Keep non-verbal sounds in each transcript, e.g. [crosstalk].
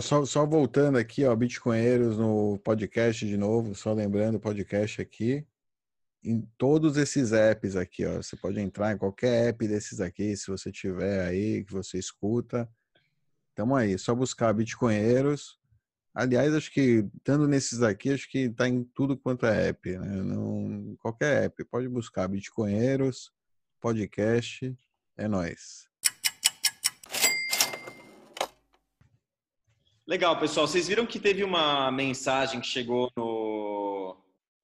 Só, só voltando aqui, ó, Bitcoinheiros no podcast de novo, só lembrando o podcast aqui. Em todos esses apps aqui, ó. Você pode entrar em qualquer app desses aqui, se você tiver aí, que você escuta. Tamo aí, só buscar Bitcoinheiros. Aliás, acho que estando nesses aqui, acho que tá em tudo quanto é app, né? Não, qualquer app, pode buscar Bitcoinheiros, podcast, é nós. Legal, pessoal. Vocês viram que teve uma mensagem que chegou no,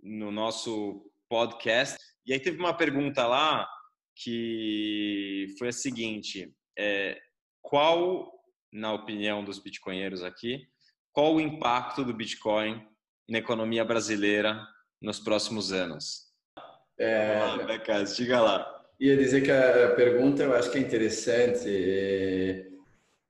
no nosso podcast. E aí teve uma pergunta lá que foi a seguinte: é, qual, na opinião dos bitcoinheiros aqui, qual o impacto do Bitcoin na economia brasileira nos próximos anos? É, Vamos lá, Becas, diga lá. Ia dizer que a pergunta eu acho que é interessante é,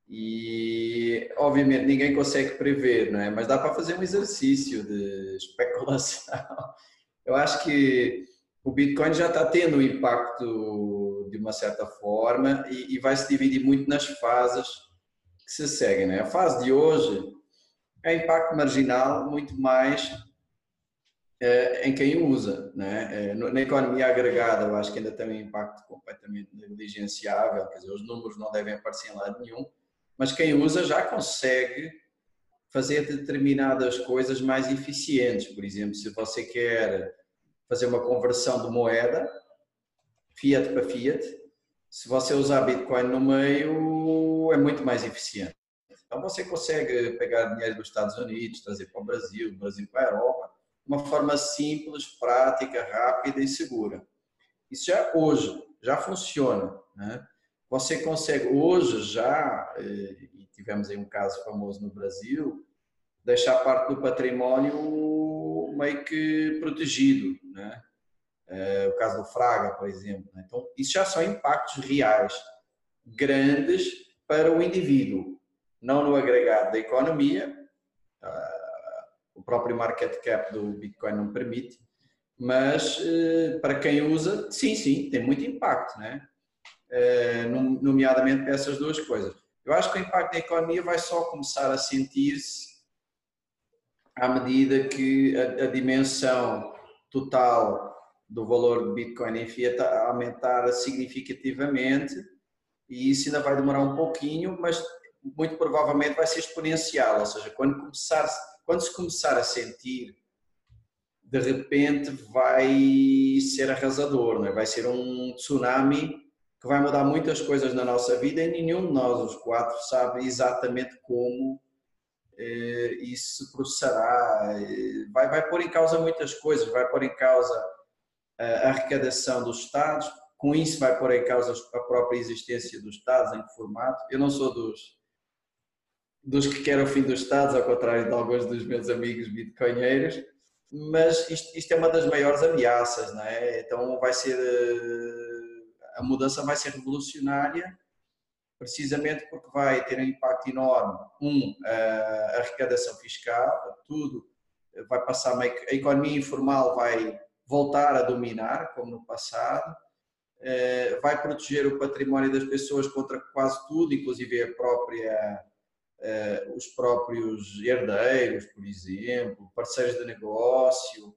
e, obviamente, ninguém consegue prever, não é? Mas dá para fazer um exercício de especulação. [laughs] Eu acho que o Bitcoin já está tendo um impacto de uma certa forma e, vai se dividir muito nas fases que se seguem, não é? A fase de hoje é impacto marginal, muito mais em quem usa. Né? Na economia agregada, eu acho que ainda tem um impacto completamente negligenciável, quer dizer, os números não devem aparecer em lado nenhum, mas quem usa já consegue fazer determinadas coisas mais eficientes. Por exemplo, se você quer fazer uma conversão de moeda, fiat para fiat, se você usar Bitcoin no meio, é muito mais eficiente. Então você consegue pegar dinheiro dos Estados Unidos, trazer para o Brasil, do Brasil para a Europa, de uma forma simples, prática, rápida e segura. Isso já hoje, já funciona. Né? Você consegue hoje já, e tivemos aí um caso famoso no Brasil, deixar parte do património meio que protegido, né? o caso do Fraga, por exemplo. Né? Então, isso já são impactos reais, grandes para o indivíduo, não no agregado da economia, o próprio market cap do Bitcoin não permite, mas para quem usa, sim, sim, tem muito impacto, né? Nomeadamente para essas duas coisas. Eu acho que o impacto na economia vai só começar a sentir-se à medida que a, a, dimensão total do valor do Bitcoin em fiat aumentar significativamente e isso ainda vai demorar um pouquinho, mas muito provavelmente vai ser exponencial, ou seja, quando começar, quando se começar a sentir, de repente vai ser arrasador, não é? vai ser um tsunami que vai mudar muitas coisas na nossa vida e nenhum de nós, os quatro, sabe exatamente como eh, isso se processará. Vai, vai pôr em causa muitas coisas, vai pôr em causa a arrecadação dos Estados, com isso vai pôr em causa a própria existência dos Estados, em que formato. Eu não sou dos, dos que querem o fim dos Estados, ao contrário de alguns dos meus amigos bitcoinheiros, mas isto, isto é uma das maiores ameaças, não é? Então vai ser a mudança vai ser revolucionária, precisamente porque vai ter um impacto enorme. Um, a arrecadação fiscal, tudo vai passar, a economia informal vai voltar a dominar, como no passado, vai proteger o património das pessoas contra quase tudo, inclusive a própria, os próprios herdeiros, por exemplo, parceiros de negócio,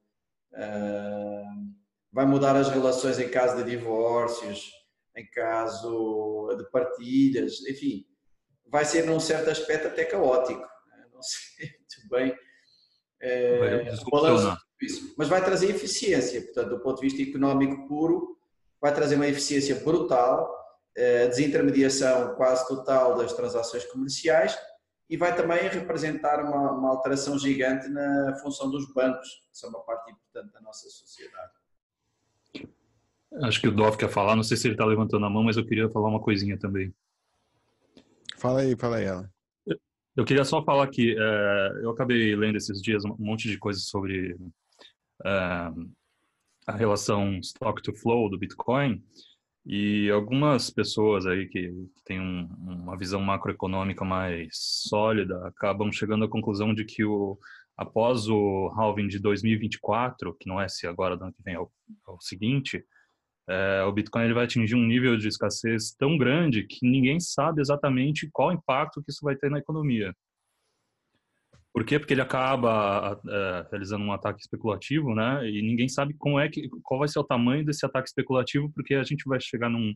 vai mudar as relações em caso de divórcios, em caso de partilhas, enfim, vai ser num certo aspecto até caótico, né? não [laughs] sei muito bem é, balanço isso, mas vai trazer eficiência, portanto, do ponto de vista económico puro, vai trazer uma eficiência brutal, é, desintermediação quase total das transações comerciais e vai também representar uma, uma alteração gigante na função dos bancos, que são uma parte importante da nossa sociedade. Acho que o Dov quer falar, não sei se ele está levantando a mão, mas eu queria falar uma coisinha também. Fala aí, fala aí, ela. Eu queria só falar que é, eu acabei lendo esses dias um monte de coisas sobre é, a relação stock to flow do Bitcoin e algumas pessoas aí que, que têm um, uma visão macroeconômica mais sólida acabam chegando à conclusão de que o, após o halving de 2024, que não é se agora do ano que vem é o, é o seguinte, é, o Bitcoin ele vai atingir um nível de escassez tão grande que ninguém sabe exatamente qual impacto que isso vai ter na economia. Por quê? Porque ele acaba é, realizando um ataque especulativo, né? E ninguém sabe como é que, qual vai ser o tamanho desse ataque especulativo, porque a gente vai chegar num,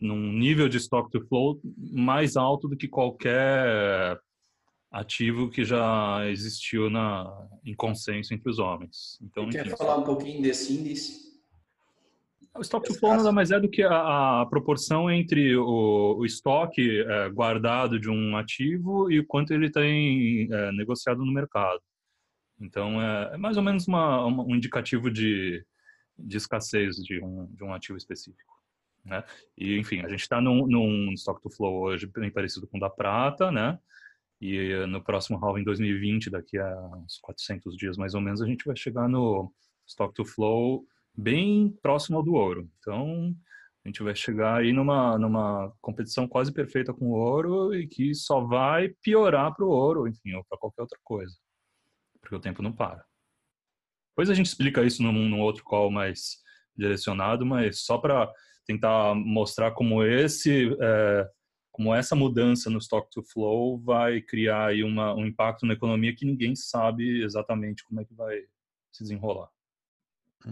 num nível de stock to flow mais alto do que qualquer ativo que já existiu na, em consenso entre os homens. Então, quer falar um pouquinho desse índice? O stock to flow nada mais é do que a, a proporção entre o, o estoque é, guardado de um ativo e o quanto ele tem é, negociado no mercado. Então, é, é mais ou menos uma, uma, um indicativo de, de escassez de um, de um ativo específico. Né? E, enfim, a gente está num, num stock to flow hoje bem parecido com o da prata, né? E no próximo halving em 2020, daqui a uns 400 dias mais ou menos, a gente vai chegar no stock to flow bem próximo ao do ouro. Então, a gente vai chegar aí numa, numa competição quase perfeita com o ouro e que só vai piorar para o ouro, enfim, ou para qualquer outra coisa, porque o tempo não para. Depois a gente explica isso num, num outro call mais direcionado, mas só para tentar mostrar como esse, é, como essa mudança no stock to flow vai criar aí uma, um impacto na economia que ninguém sabe exatamente como é que vai se desenrolar.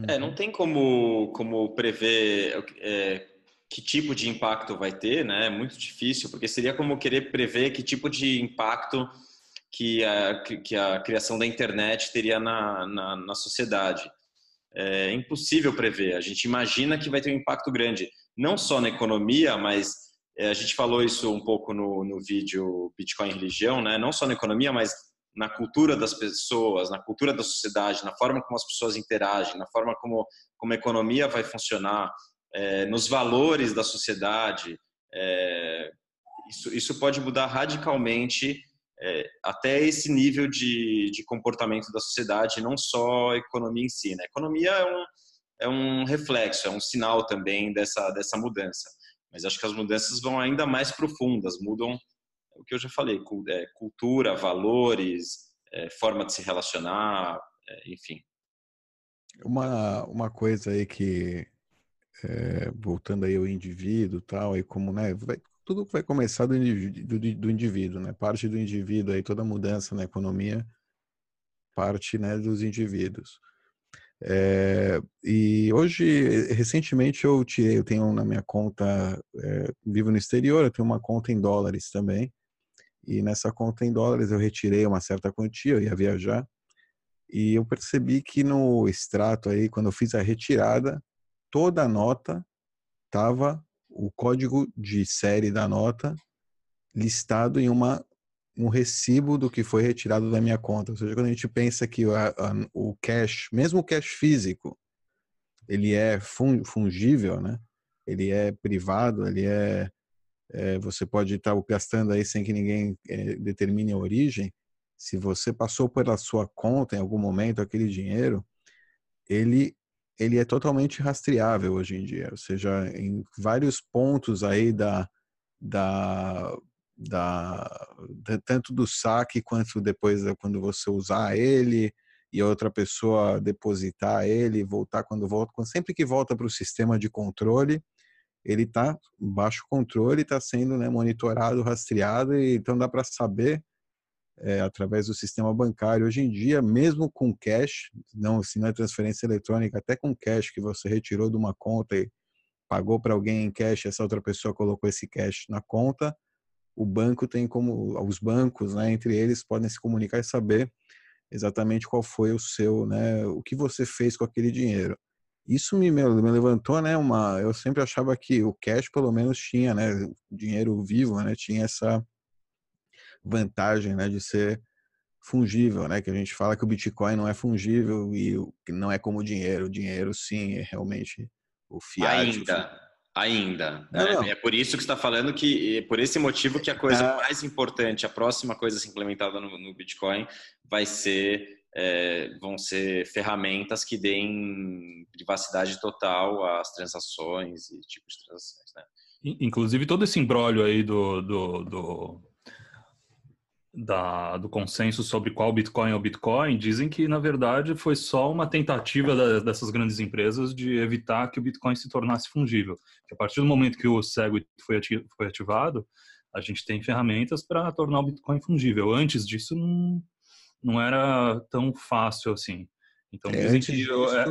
É, não tem como, como prever é, que tipo de impacto vai ter, né? É muito difícil, porque seria como querer prever que tipo de impacto que a, que a criação da internet teria na, na, na sociedade. É impossível prever. A gente imagina que vai ter um impacto grande, não só na economia, mas é, a gente falou isso um pouco no, no vídeo Bitcoin Religião, né? Não só na economia, mas na cultura das pessoas, na cultura da sociedade, na forma como as pessoas interagem, na forma como, como a economia vai funcionar, é, nos valores da sociedade. É, isso, isso pode mudar radicalmente é, até esse nível de, de comportamento da sociedade, não só a economia em si. Né? A economia é um, é um reflexo, é um sinal também dessa, dessa mudança. Mas acho que as mudanças vão ainda mais profundas, mudam o que eu já falei, é, cultura, valores, é, forma de se relacionar, é, enfim. Uma, uma coisa aí que, é, voltando aí ao indivíduo tal, e como, né, vai, tudo vai começar do do, do, indivíduo, né, parte do indivíduo aí, toda mudança na economia parte, né, dos indivíduos. É, e hoje, recentemente eu tirei, eu tenho na minha conta, é, vivo no exterior, eu tenho uma conta em dólares também, e nessa conta em dólares eu retirei uma certa quantia, eu ia viajar. E eu percebi que no extrato aí, quando eu fiz a retirada, toda a nota tava o código de série da nota listado em uma um recibo do que foi retirado da minha conta. Ou seja, quando a gente pensa que a, o cash, mesmo o cash físico, ele é fungível, né? Ele é privado, ele é é, você pode estar gastando aí sem que ninguém é, determine a origem. Se você passou pela sua conta em algum momento aquele dinheiro, ele ele é totalmente rastreável hoje em dia, ou seja, em vários pontos aí da, da, da, tanto do saque quanto depois quando você usar ele e outra pessoa depositar ele, voltar quando volta, sempre que volta para o sistema de controle, ele está baixo controle, está sendo né, monitorado, rastreado, e então dá para saber é, através do sistema bancário. Hoje em dia, mesmo com cash, não, se não é transferência eletrônica, até com cash que você retirou de uma conta e pagou para alguém em cash, essa outra pessoa colocou esse cash na conta, o banco tem como, os bancos, né, entre eles, podem se comunicar e saber exatamente qual foi o seu, né, o que você fez com aquele dinheiro isso me, me levantou, né, uma, eu sempre achava que o cash pelo menos tinha, né, dinheiro vivo, né, tinha essa vantagem, né, de ser fungível, né, que a gente fala que o Bitcoin não é fungível e não é como o dinheiro, o dinheiro sim é realmente o fiat. Ainda, ainda. Não, né? não. É por isso que está falando que, é por esse motivo que a coisa ah. mais importante, a próxima coisa a ser implementada no, no Bitcoin vai ser é, vão ser ferramentas que deem privacidade total às transações e tipos de transações, né? Inclusive todo esse embrólio aí do, do, do, da, do consenso sobre qual Bitcoin é o Bitcoin, dizem que na verdade foi só uma tentativa da, dessas grandes empresas de evitar que o Bitcoin se tornasse fungível. Que a partir do momento que o SegWit foi, foi ativado, a gente tem ferramentas para tornar o Bitcoin fungível. Antes disso, não, não era tão fácil assim. Então, é, dizem que disso... é,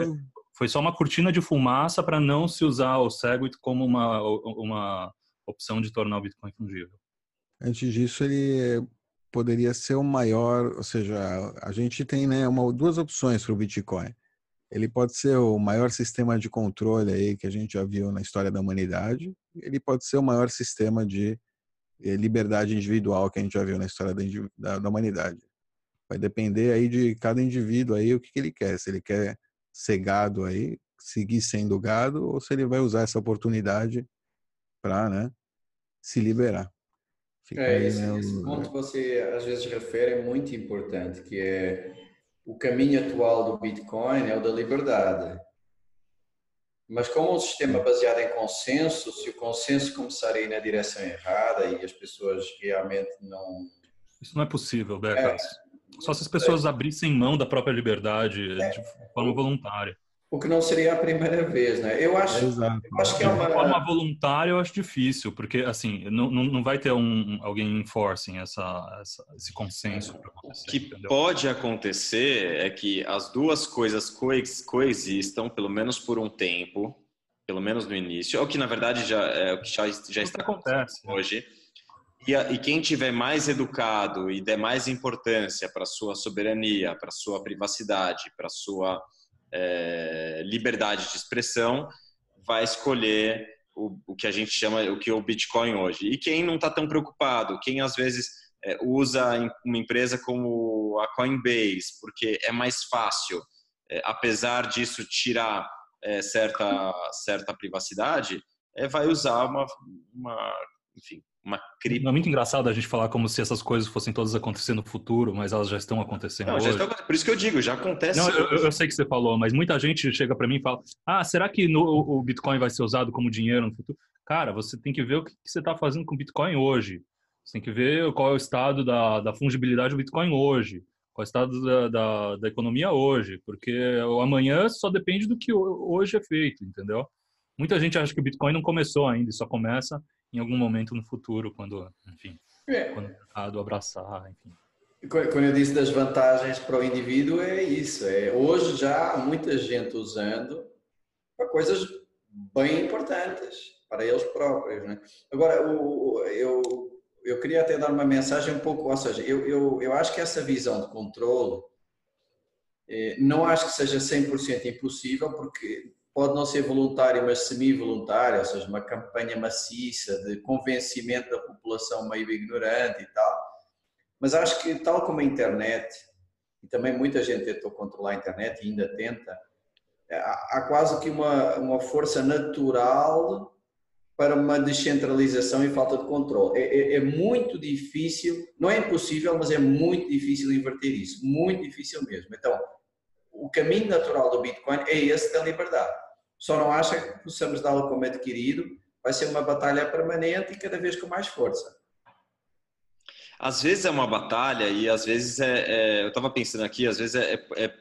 foi só uma cortina de fumaça para não se usar o Segwit como uma, uma opção de tornar o Bitcoin fungível. Antes disso, ele poderia ser o maior, ou seja, a gente tem né, uma, duas opções para o Bitcoin. Ele pode ser o maior sistema de controle aí que a gente já viu na história da humanidade. Ele pode ser o maior sistema de eh, liberdade individual que a gente já viu na história da, da, da humanidade. Vai depender aí de cada indivíduo aí o que, que ele quer. Se ele quer ser gado aí, seguir sendo gado, ou se ele vai usar essa oportunidade para né, se liberar. Fica é, aí, esse, né, esse ponto que você às vezes refere é muito importante, que é o caminho atual do Bitcoin é o da liberdade. Mas como um sistema baseado em consenso, se o consenso começar a ir na direção errada e as pessoas realmente não... Isso não é possível, Becas. É, só se as pessoas é. abrissem mão da própria liberdade é. de forma voluntária. O que não seria a primeira vez, né? Eu acho, eu acho que é uma... De forma voluntária eu acho difícil, porque assim, não, não vai ter um, alguém enforcing essa, essa esse consenso. O que entendeu? pode acontecer é que as duas coisas coexistam, pelo menos por um tempo, pelo menos no início, é o que na verdade já, é o que já, já está acontecendo hoje. E, a, e quem tiver mais educado e der mais importância para sua soberania, para sua privacidade, para sua é, liberdade de expressão, vai escolher o, o, que a gente chama o que é o Bitcoin hoje. E quem não está tão preocupado, quem às vezes é, usa uma empresa como a Coinbase, porque é mais fácil, é, apesar disso tirar é, certa certa privacidade, vai usar uma, uma enfim uma cripto. É muito engraçado a gente falar como se essas coisas fossem todas acontecendo no futuro, mas elas já estão acontecendo Não, hoje. Estão, por isso que eu digo, já acontece. Não, eu, eu, sei que você falou, mas muita gente chega para mim e fala: Ah, será que no, o Bitcoin vai ser usado como dinheiro no futuro? Cara, você tem que ver o que você está fazendo com o Bitcoin hoje. Você tem que ver qual é o estado da, da fungibilidade do Bitcoin hoje, qual é o estado da, da, da economia hoje, porque o amanhã só depende do que hoje é feito, entendeu? Muita gente acha que o Bitcoin não começou ainda, só começa em algum momento no futuro, quando, enfim, é. quando o mercado abraçar, enfim. Quando eu disse das vantagens para o indivíduo, é isso. É, hoje já há muita gente usando para coisas bem importantes para eles próprios. Né? Agora, o, eu, eu queria até dar uma mensagem um pouco, ou seja, eu, eu, eu acho que essa visão de controle eh, não acho que seja 100% impossível, porque pode não ser voluntário, mas semi-voluntário, ou seja, uma campanha maciça de convencimento da população meio ignorante e tal. Mas acho que, tal como a internet, e também muita gente tentou controlar a internet e ainda tenta, há quase que uma, uma força natural para uma descentralização e falta de controle. É, é, é, muito difícil, não é impossível, mas é muito difícil inverter isso, muito difícil mesmo. Então, o caminho natural do Bitcoin é esse da liberdade. Só não acha que possamos dá-lo como adquirido, vai ser uma batalha permanente e cada vez com mais força. Às vezes é uma batalha e às vezes é, é eu estava pensando aqui, às vezes é, é, é,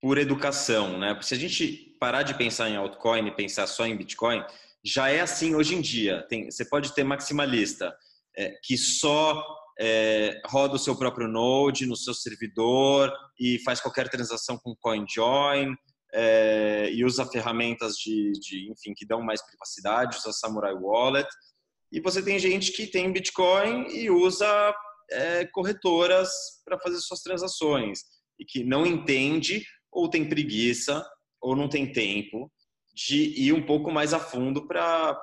por educação, né? Se a gente parar de pensar em altcoin e pensar só em Bitcoin, já é assim hoje em dia. Tem, você pode ter maximalista é, que só é, roda o seu próprio node no seu servidor e faz qualquer transação com CoinJoin é, e usa ferramentas de, de, enfim, que dão mais privacidade, usa Samurai Wallet. E você tem gente que tem Bitcoin e usa é, corretoras para fazer suas transações e que não entende ou tem preguiça ou não tem tempo de ir um pouco mais a fundo para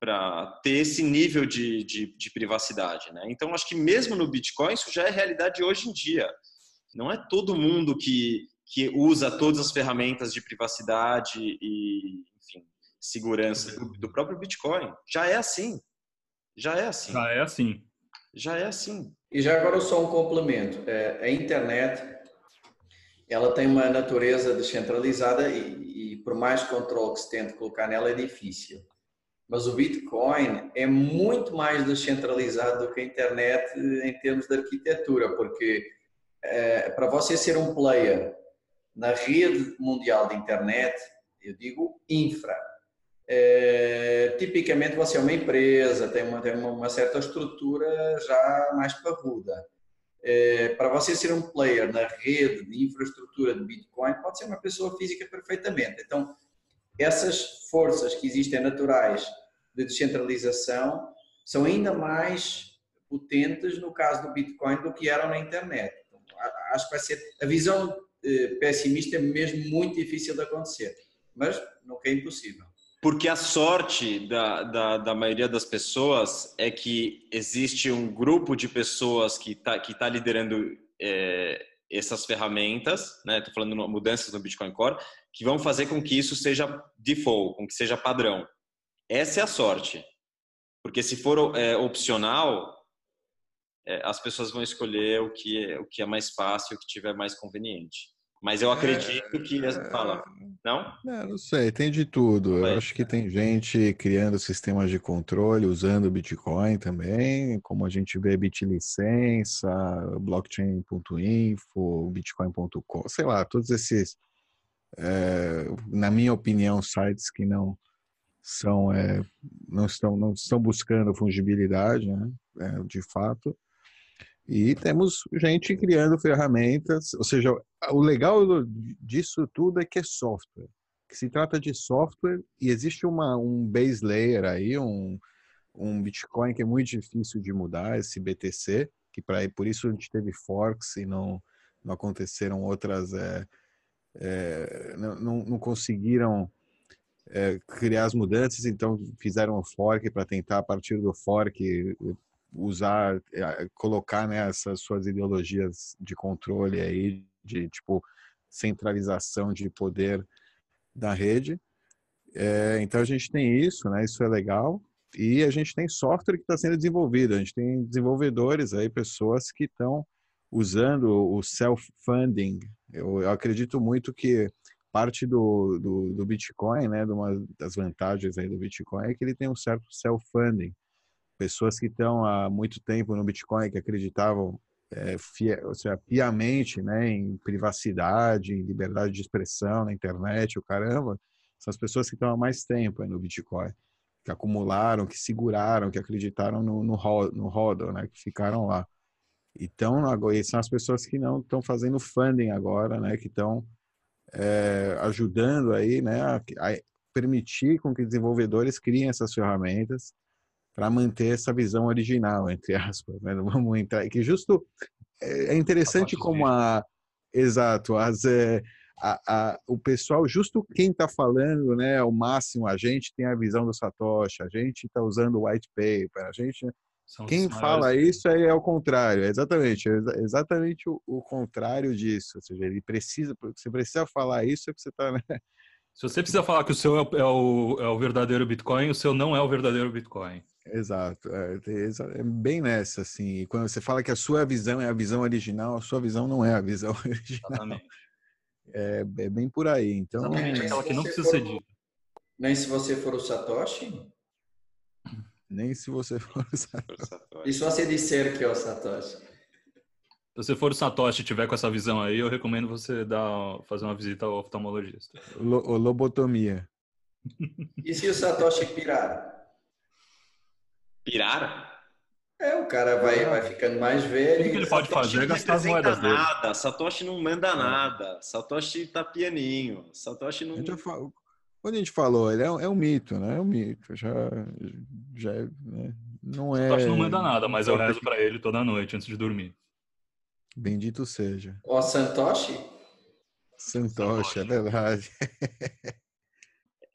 para ter esse nível de, de, de, privacidade. Né? Então, acho que mesmo no Bitcoin, isso já é realidade hoje em dia. Não é todo mundo que que usa todas as ferramentas de privacidade e, enfim, segurança do, do próprio Bitcoin. Já é assim. Já é assim. Já é assim. Já é assim. E já agora só um complemento. É, a internet, ela tem uma natureza descentralizada e, e por mais controle que se tente colocar nela é difícil. Mas o Bitcoin é muito mais descentralizado do que a internet em termos de arquitetura, porque é, para você ser um player na rede mundial de internet, eu digo infra. É, tipicamente você é uma empresa, tem uma, tem uma certa estrutura já mais parruda. é, para você ser um player na rede de infraestrutura de Bitcoin, pode ser uma pessoa física perfeitamente. Então, essas forças que existem naturais de descentralização são ainda mais potentes no caso do Bitcoin do que eram na internet. Então, acho que vai ser a visão pessimista é mesmo muito difícil de acontecer, mas nunca é impossível. Porque a sorte da, da, da, maioria das pessoas é que existe um grupo de pessoas que está que tá liderando é, essas ferramentas, né? Estou falando mudanças no Bitcoin Core, que vão fazer com que isso seja default, com que seja padrão. Essa é a sorte. Porque se for é, opcional, as pessoas vão escolher o que, é, o que é mais fácil, o que tiver mais conveniente. Mas eu acredito é, que. Fala, não? É, não sei, tem de tudo. Eu acho que tem gente criando sistemas de controle usando o Bitcoin também, como a gente vê BitLicença, blockchain.info, bitcoin.com, sei lá, todos esses, é, na minha opinião, sites que não são é, não estão não estão buscando fungibilidade, né, é, de fato. E temos gente criando ferramentas, ou seja, o legal disso tudo é que é software, que se trata de software e existe uma, um base layer aí, um, um Bitcoin que é muito difícil de mudar, esse BTC, que para por isso a gente teve forks e não, não aconteceram outras, é, é, não, não conseguiram é, criar as mudanças, então fizeram um fork para tentar a partir do fork usar, eh, colocar né, essas suas ideologias de controle aí, de tipo centralização de poder da rede. É, então a gente tem isso, né? Isso é legal. E a gente tem software que está sendo desenvolvido. A gente tem desenvolvedores aí, pessoas que estão usando o self-funding. Eu, eu, acredito muito que parte do, do, do Bitcoin, né, de uma das vantagens aí do Bitcoin é que ele tem um certo self-funding pessoas que estão há muito tempo no Bitcoin, que acreditavam é, fia, ou seja, piamente né, em privacidade, em liberdade de expressão na internet, o caramba, são as pessoas que estão há mais tempo no Bitcoin, que acumularam, que seguraram, que acreditaram no, no, no rodo, né, que ficaram lá. Então, são as pessoas que não estão fazendo funding agora, né, que estão é, ajudando aí, né, a, a permitir com que desenvolvedores criem essas ferramentas para manter essa visão original, entre aspas. Né? Vamos entrar que justo é, é interessante como a exato as é, a, a, o pessoal, justo quem está falando, né, o máximo, a gente tem a visão do Satoshi, a gente está usando o white paper, a gente, São quem fala isso é, é o contrário, exatamente, é exatamente o, o, contrário disso, ou seja, ele precisa, você precisa falar isso é você está, né? Se você precisa falar que o seu é é o, é o verdadeiro Bitcoin, o seu não é o verdadeiro Bitcoin. Exato, é, é, bem nessa, assim. E quando você fala que a sua visão é a visão original, a sua visão não é a visão [laughs] original. Exatamente. É, é bem por aí. Então, Exatamente, aquela que não precisa ser dita. Nem se você for o Satoshi? Nem se você for o Satoshi. E se você disser que é o Satoshi? Se você for o Satoshi e tiver com essa visão aí, eu recomendo você dar, fazer uma visita ao oftalmologista. Lo, lobotomia. E se o Satoshi pirar? Pirar? É, o cara vai, vai ficando mais velho. O que ele pode fazer é gastar as moedas dele. nada. Satoshi não manda nada. Satoshi tá pianinho. Satoshi não. A fala, quando a gente falou, ele é, é um mito, né? É um mito. Já, já né? não é. Satoshi não manda nada, mas eu rezo para ele toda noite antes de dormir. Bendito seja. O Santoshi? Santoshi, é verdade. [laughs]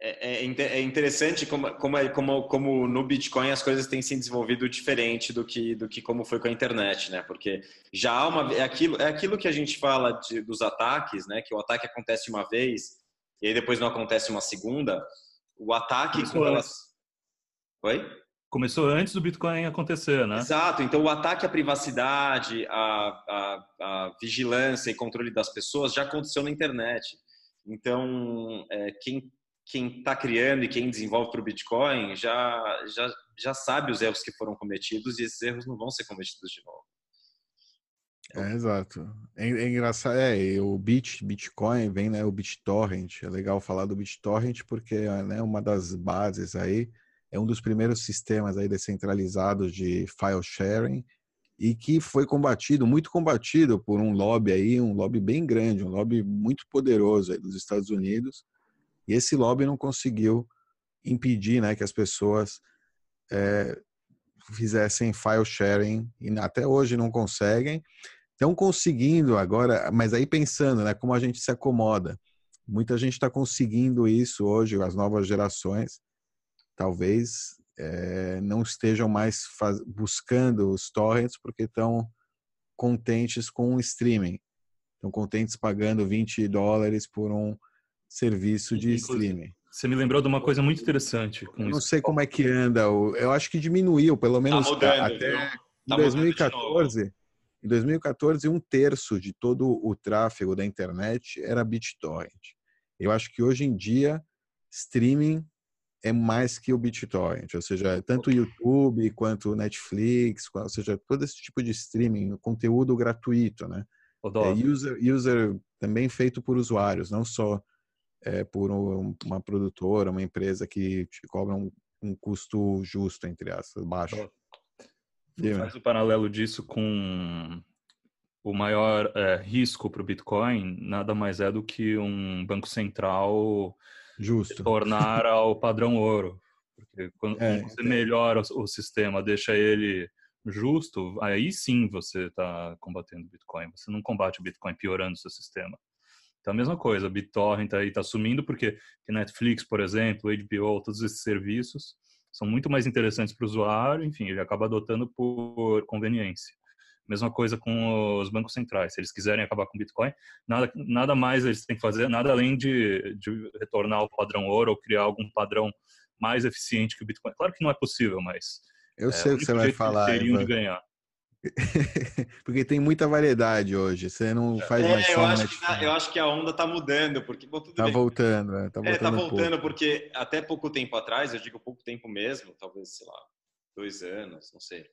É, é, é, interessante como, como, é, como, como no Bitcoin as coisas têm se desenvolvido diferente do que, do que como foi com a internet, né? Porque já há uma é aquilo é aquilo que a gente fala de, dos ataques, né? Que o ataque acontece uma vez e aí depois não acontece uma segunda. O ataque Começou com elas... Oi? Começou antes do Bitcoin acontecer, né? Exato. Então o ataque à privacidade, à, à, à vigilância e controle das pessoas já aconteceu na internet. Então, é, quem quem está criando e quem desenvolve para o Bitcoin já, já, já sabe os erros que foram cometidos e esses erros não vão ser cometidos de novo. É, exato. É, é, engraçado, é, o Bit, Bitcoin vem, né, o BitTorrent. É legal falar do BitTorrent porque é né, uma das bases aí, é um dos primeiros sistemas aí descentralizados de file sharing e que foi combatido, muito combatido por um lobby aí, um lobby bem grande, um lobby muito poderoso aí dos Estados Unidos. E esse lobby não conseguiu impedir, né, que as pessoas é, fizessem file sharing e até hoje não conseguem. Estão conseguindo agora, mas aí pensando, né, como a gente se acomoda. Muita gente está conseguindo isso hoje, as novas gerações. Talvez é, não estejam mais faz, buscando os torrents porque estão contentes com o streaming. Estão contentes pagando 20 dólares por um serviço de Inclusive, streaming. Você me lembrou de uma coisa muito interessante. Não sei como é que anda. Eu acho que diminuiu, pelo tá menos tá mudando, até tá em 2014. Em 2014, um terço de todo o tráfego da internet era BitTorrent. Eu acho que hoje em dia, streaming é mais que o BitTorrent, ou seja, tanto o YouTube quanto o Netflix, ou seja, todo esse tipo de streaming, conteúdo gratuito, né? É user, user também feito por usuários, não só é, por um, uma produtora, uma empresa que te cobra um, um custo justo, entre aspas, baixo. Faz o paralelo disso com o maior é, risco para o Bitcoin, nada mais é do que um banco central Justo. tornar [laughs] ao padrão ouro. Porque quando é, você é. melhora o sistema, deixa ele justo, aí sim você está combatendo o Bitcoin. Você não combate o Bitcoin piorando o seu sistema. Então, a mesma coisa, BitTorrent aí está sumindo porque Netflix, por exemplo, HBO, todos esses serviços são muito mais interessantes para o usuário, enfim, ele acaba adotando por conveniência. Mesma coisa com os bancos centrais. Se eles quiserem acabar com o Bitcoin, nada, nada mais eles têm que fazer, nada além de, de retornar ao padrão ouro ou criar algum padrão mais eficiente que o Bitcoin. Claro que não é possível, mas. Eu é, sei o que você vai falar. Teriam de ganhar. [laughs] porque tem muita variedade hoje. Você não faz é, mais eu acho, que tá, eu acho que a onda está mudando, porque bom, tá voltando, é, tá voltando. É, tá voltando um porque até pouco tempo atrás, eu digo pouco tempo mesmo, talvez sei lá dois anos, não sei.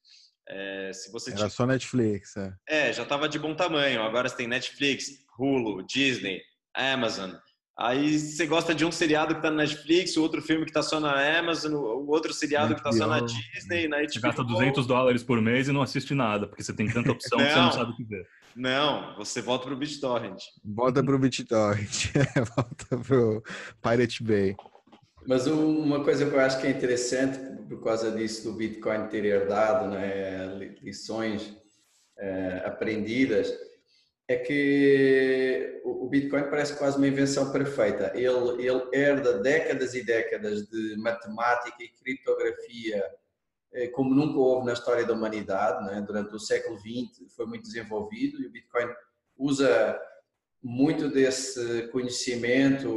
É, se você Era tinha... só Netflix, é. É, já estava de bom tamanho. Agora você tem Netflix, Hulu, Disney, Amazon. Aí você gosta de um seriado que está na Netflix, o outro filme que está só na Amazon, o outro seriado que está só na Disney, na HBO. Você gasta 200 dólares por mês e não assiste nada, porque você tem tanta opção que você não sabe o que ver. Não, você volta para o BitTorrent. Volta para o BitTorrent, [laughs] volta para o Pirate Bay. Mas uma coisa que eu acho que é interessante, por causa disso do Bitcoin ter herdado né, lições é, aprendidas, é que o Bitcoin parece quase uma invenção perfeita. Ele, ele herda décadas e décadas de matemática e criptografia é, como nunca houve na história da humanidade. Né? Durante o século XX foi muito desenvolvido e o Bitcoin usa muito desse conhecimento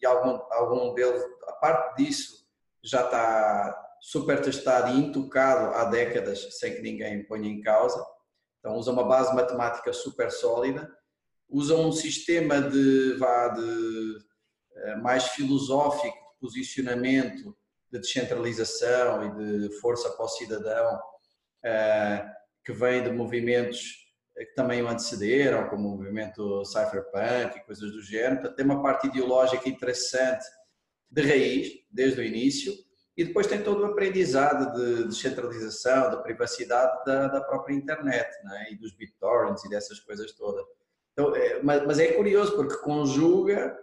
e algum, algum deles, a parte disso, já está super testado e intocado há décadas, sem que ninguém ponha em causa. Então, usa uma base matemática super sólida, usa um sistema de, vá, de eh, mais filosófico de posicionamento, de descentralização e de força para o cidadão, eh, que vem de movimentos que também o antecederam, como o movimento cypherpunk e coisas do género. Portanto, tem uma parte ideológica interessante de raiz, desde o início, e depois tem todo o aprendizado de descentralização, da privacidade da, da própria internet, é? e dos BitTorrents e dessas coisas todas. Então, é, mas, mas, é curioso porque conjuga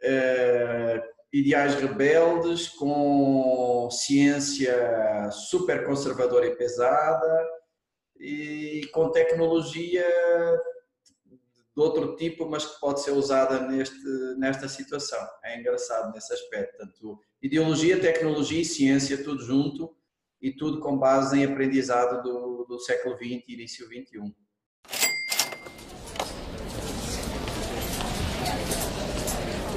é, ideais rebeldes com ciência super conservadora e pesada, e com tecnologia de outro tipo, mas que pode ser usada neste, nesta situação. É engraçado nesse aspecto. Portanto, ideologia, tecnologia e ciência, tudo junto e tudo com base em aprendizado do, do século XX e início XXI.